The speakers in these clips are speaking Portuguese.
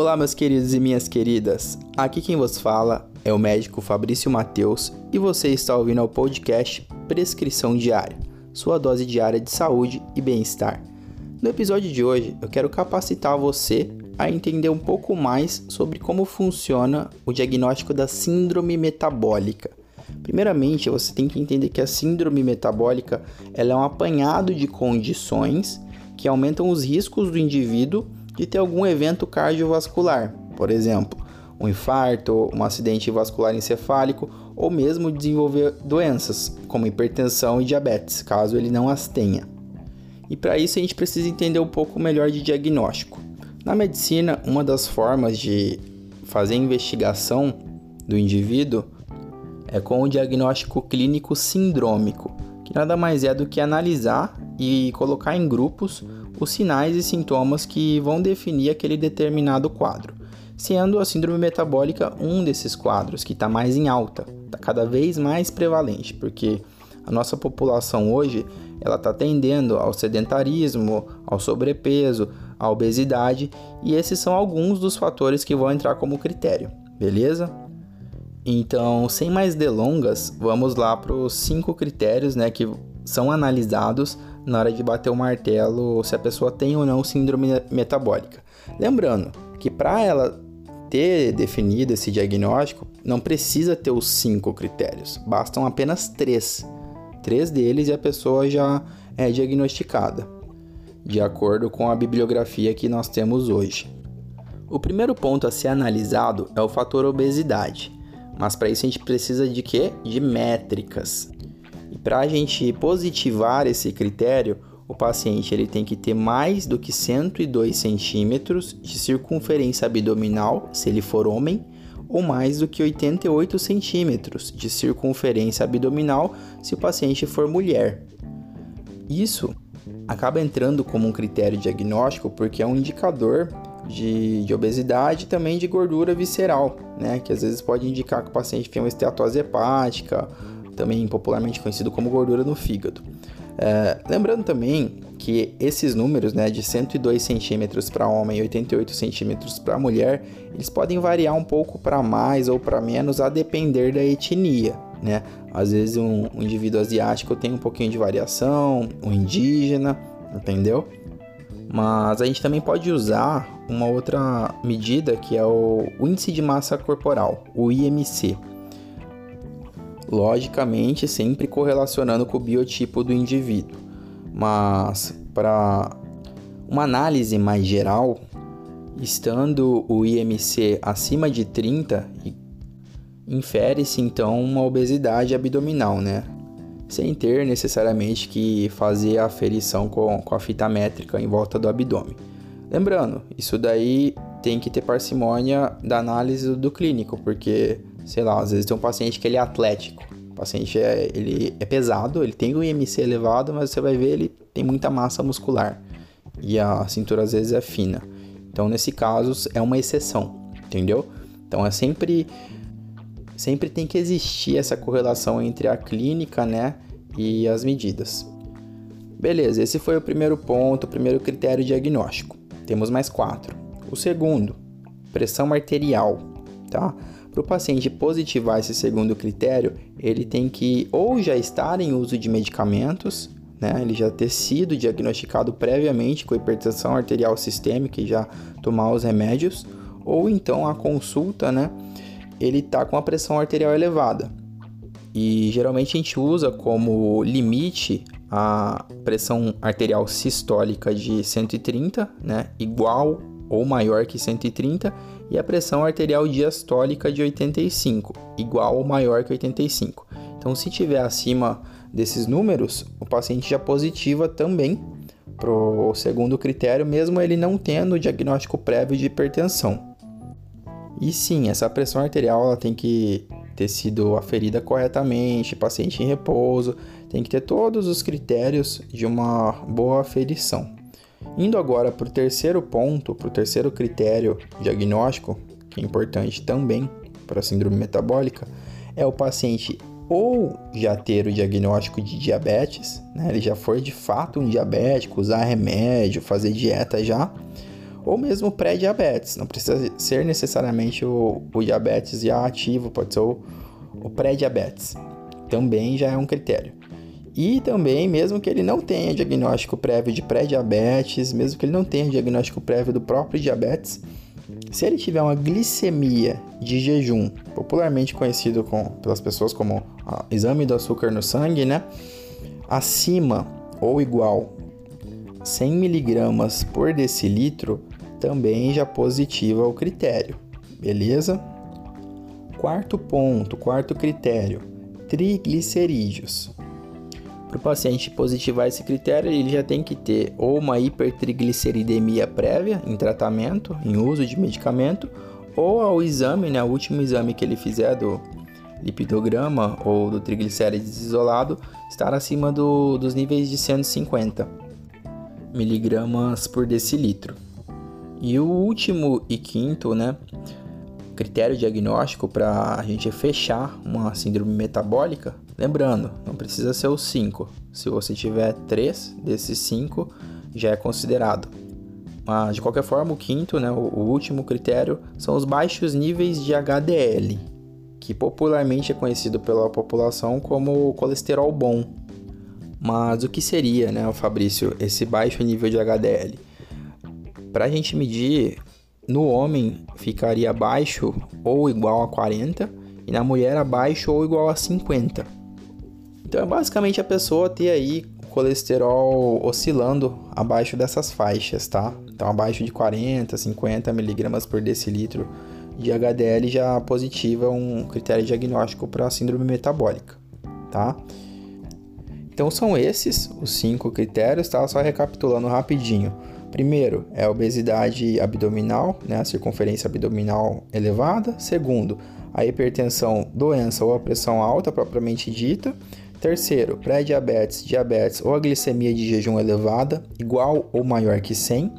Olá, meus queridos e minhas queridas. Aqui quem vos fala é o médico Fabrício Mateus e você está ouvindo o podcast Prescrição Diária, sua dose diária de saúde e bem-estar. No episódio de hoje, eu quero capacitar você a entender um pouco mais sobre como funciona o diagnóstico da síndrome metabólica. Primeiramente, você tem que entender que a síndrome metabólica ela é um apanhado de condições que aumentam os riscos do indivíduo de ter algum evento cardiovascular, por exemplo, um infarto, um acidente vascular encefálico ou mesmo desenvolver doenças como hipertensão e diabetes, caso ele não as tenha. E para isso a gente precisa entender um pouco melhor de diagnóstico. Na medicina, uma das formas de fazer investigação do indivíduo é com o diagnóstico clínico sindrômico, que nada mais é do que analisar e colocar em grupos os sinais e sintomas que vão definir aquele determinado quadro, sendo a síndrome metabólica um desses quadros que está mais em alta, está cada vez mais prevalente, porque a nossa população hoje ela está tendendo ao sedentarismo, ao sobrepeso, à obesidade e esses são alguns dos fatores que vão entrar como critério, beleza? Então, sem mais delongas, vamos lá para os cinco critérios né, que são analisados na hora de bater o martelo se a pessoa tem ou não síndrome metabólica. Lembrando que para ela ter definido esse diagnóstico, não precisa ter os cinco critérios, bastam apenas três. Três deles e a pessoa já é diagnosticada, de acordo com a bibliografia que nós temos hoje. O primeiro ponto a ser analisado é o fator obesidade. Mas para isso a gente precisa de quê? De métricas. Para a gente positivar esse critério, o paciente ele tem que ter mais do que 102 centímetros de circunferência abdominal, se ele for homem, ou mais do que 88 centímetros de circunferência abdominal, se o paciente for mulher. Isso acaba entrando como um critério diagnóstico porque é um indicador de, de obesidade e também de gordura visceral, né? Que às vezes pode indicar que o paciente tem uma esteatose hepática, também popularmente conhecido como gordura no fígado. É, lembrando também que esses números, né, de 102 centímetros para homem e 88 centímetros para mulher, eles podem variar um pouco para mais ou para menos a depender da etnia, né? Às vezes um, um indivíduo asiático tem um pouquinho de variação, um indígena, entendeu? Mas a gente também pode usar uma outra medida que é o índice de massa corporal, o IMC. Logicamente, sempre correlacionando com o biotipo do indivíduo. Mas para uma análise mais geral, estando o IMC acima de 30, infere-se então uma obesidade abdominal, né? sem ter necessariamente que fazer a aferição com, com a fita métrica em volta do abdômen. Lembrando, isso daí tem que ter parcimônia da análise do clínico, porque, sei lá, às vezes tem um paciente que ele é atlético, o paciente é, ele é pesado, ele tem o IMC elevado, mas você vai ver ele tem muita massa muscular e a cintura às vezes é fina. Então, nesse caso, é uma exceção, entendeu? Então, é sempre sempre tem que existir essa correlação entre a clínica, né, e as medidas. Beleza, esse foi o primeiro ponto, o primeiro critério diagnóstico. Temos mais quatro. O segundo, pressão arterial, tá? Para o paciente positivar esse segundo critério, ele tem que ou já estar em uso de medicamentos, né? Ele já ter sido diagnosticado previamente com hipertensão arterial sistêmica e já tomar os remédios, ou então a consulta, né? ele está com a pressão arterial elevada. E geralmente a gente usa como limite a pressão arterial sistólica de 130, né, igual ou maior que 130, e a pressão arterial diastólica de 85, igual ou maior que 85. Então, se tiver acima desses números, o paciente já positiva também para o segundo critério, mesmo ele não tendo diagnóstico prévio de hipertensão. E sim, essa pressão arterial ela tem que ter sido aferida corretamente, paciente em repouso, tem que ter todos os critérios de uma boa aferição. Indo agora para o terceiro ponto, para o terceiro critério diagnóstico, que é importante também para a síndrome metabólica, é o paciente ou já ter o diagnóstico de diabetes, né? ele já for de fato um diabético, usar remédio, fazer dieta já, ou mesmo pré-diabetes. Não precisa ser necessariamente o, o diabetes já ativo, pode ser o, o pré-diabetes. Também já é um critério. E também, mesmo que ele não tenha diagnóstico prévio de pré-diabetes, mesmo que ele não tenha diagnóstico prévio do próprio diabetes, se ele tiver uma glicemia de jejum, popularmente conhecido com, pelas pessoas como exame do açúcar no sangue, né? Acima ou igual 100 miligramas por decilitro, também já positiva o critério, beleza? Quarto ponto, quarto critério, triglicerídeos. Para o paciente positivar esse critério, ele já tem que ter ou uma hipertrigliceridemia prévia em tratamento, em uso de medicamento, ou ao exame, né, o último exame que ele fizer do lipidograma ou do triglicérides isolado, estar acima do, dos níveis de 150 miligramas por decilitro. E o último e quinto, né, critério diagnóstico para a gente fechar uma síndrome metabólica, lembrando, não precisa ser os 5. Se você tiver 3 desses 5, já é considerado. Mas de qualquer forma, o quinto, né, o, último critério, são os baixos níveis de HDL, que popularmente é conhecido pela população como colesterol bom. Mas o que seria, né, Fabrício, esse baixo nível de HDL? Para a gente medir no homem ficaria abaixo ou igual a 40 e na mulher abaixo ou igual a 50. Então é basicamente a pessoa ter aí colesterol oscilando abaixo dessas faixas, tá? Então abaixo de 40, 50 miligramas por decilitro de HDL já positiva um critério diagnóstico para síndrome metabólica, tá? Então são esses os cinco critérios, tá? Só recapitulando rapidinho. Primeiro é a obesidade abdominal, né, a circunferência abdominal elevada. Segundo, a hipertensão, doença ou a pressão alta propriamente dita. Terceiro, pré-diabetes, diabetes ou a glicemia de jejum elevada, igual ou maior que 100.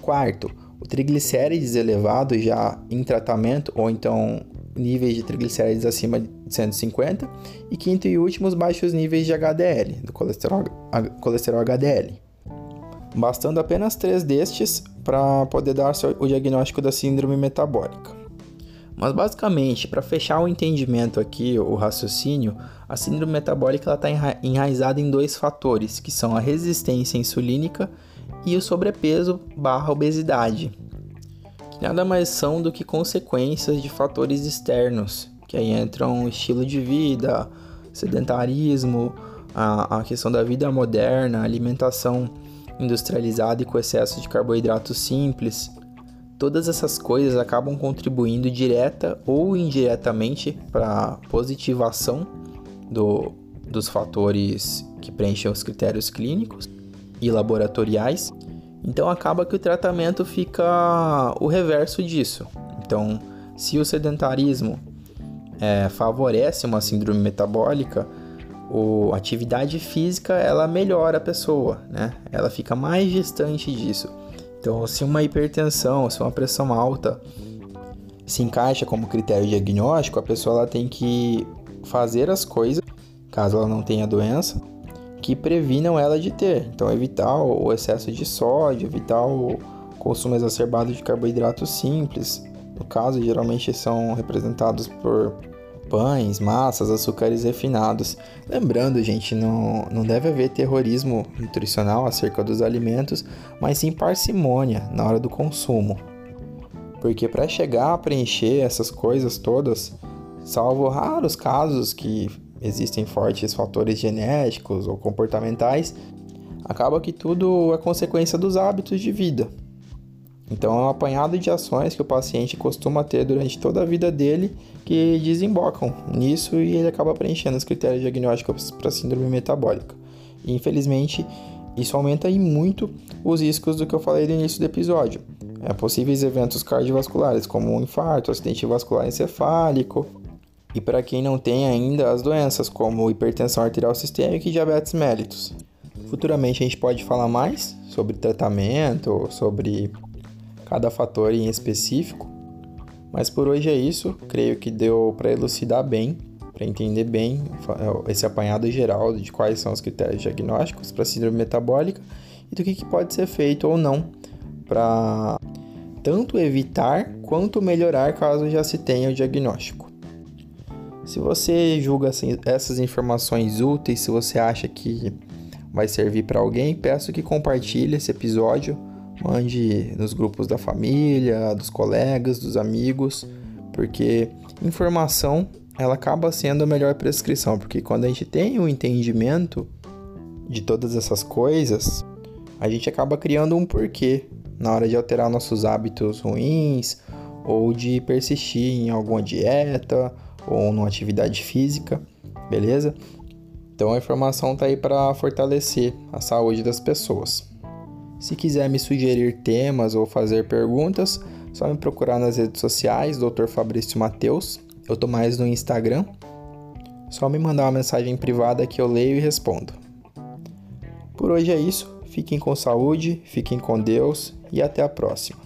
Quarto, o triglicérides elevado já em tratamento ou então níveis de triglicérides acima de 150. E quinto e último, os baixos níveis de HDL, do colesterol, colesterol HDL bastando apenas três destes para poder dar o diagnóstico da síndrome metabólica. Mas basicamente, para fechar o entendimento aqui, o raciocínio, a síndrome metabólica está enraizada em dois fatores, que são a resistência insulínica e o sobrepeso barra obesidade, que nada mais são do que consequências de fatores externos, que aí entram estilo de vida, sedentarismo, a, a questão da vida moderna, alimentação industrializado e com excesso de carboidratos simples, todas essas coisas acabam contribuindo direta ou indiretamente para a positivação do, dos fatores que preenchem os critérios clínicos e laboratoriais. Então acaba que o tratamento fica o reverso disso. Então, se o sedentarismo é, favorece uma síndrome metabólica, a atividade física ela melhora a pessoa, né? Ela fica mais distante disso. Então, se uma hipertensão, se uma pressão alta se encaixa como critério diagnóstico, a pessoa ela tem que fazer as coisas, caso ela não tenha doença, que previnam ela de ter. Então, evitar o excesso de sódio, evitar o consumo exacerbado de carboidratos simples. No caso, geralmente são representados por pães, massas, açúcares refinados. Lembrando, gente, não, não deve haver terrorismo nutricional acerca dos alimentos, mas sim parcimônia na hora do consumo. Porque para chegar a preencher essas coisas todas, salvo raros casos que existem fortes fatores genéticos ou comportamentais, acaba que tudo é consequência dos hábitos de vida. Então é um apanhado de ações que o paciente costuma ter durante toda a vida dele que desembocam nisso e ele acaba preenchendo os critérios diagnósticos para síndrome metabólica. E, infelizmente, isso aumenta aí muito os riscos do que eu falei no início do episódio. É, possíveis eventos cardiovasculares, como um infarto, acidente vascular encefálico. E para quem não tem ainda, as doenças como hipertensão arterial sistêmica e diabetes mellitus. Futuramente a gente pode falar mais sobre tratamento, sobre cada fator em específico. Mas por hoje é isso, creio que deu para elucidar bem, para entender bem esse apanhado geral de quais são os critérios diagnósticos para síndrome metabólica e do que, que pode ser feito ou não para tanto evitar quanto melhorar caso já se tenha o diagnóstico. Se você julga essas informações úteis, se você acha que vai servir para alguém, peço que compartilhe esse episódio, mande nos grupos da família, dos colegas, dos amigos, porque informação ela acaba sendo a melhor prescrição, porque quando a gente tem o um entendimento de todas essas coisas, a gente acaba criando um porquê na hora de alterar nossos hábitos ruins ou de persistir em alguma dieta ou numa atividade física, beleza? Então a informação está aí para fortalecer a saúde das pessoas. Se quiser me sugerir temas ou fazer perguntas, só me procurar nas redes sociais, Dr. Fabrício Mateus. Eu tô mais no Instagram. Só me mandar uma mensagem privada que eu leio e respondo. Por hoje é isso. Fiquem com saúde, fiquem com Deus e até a próxima.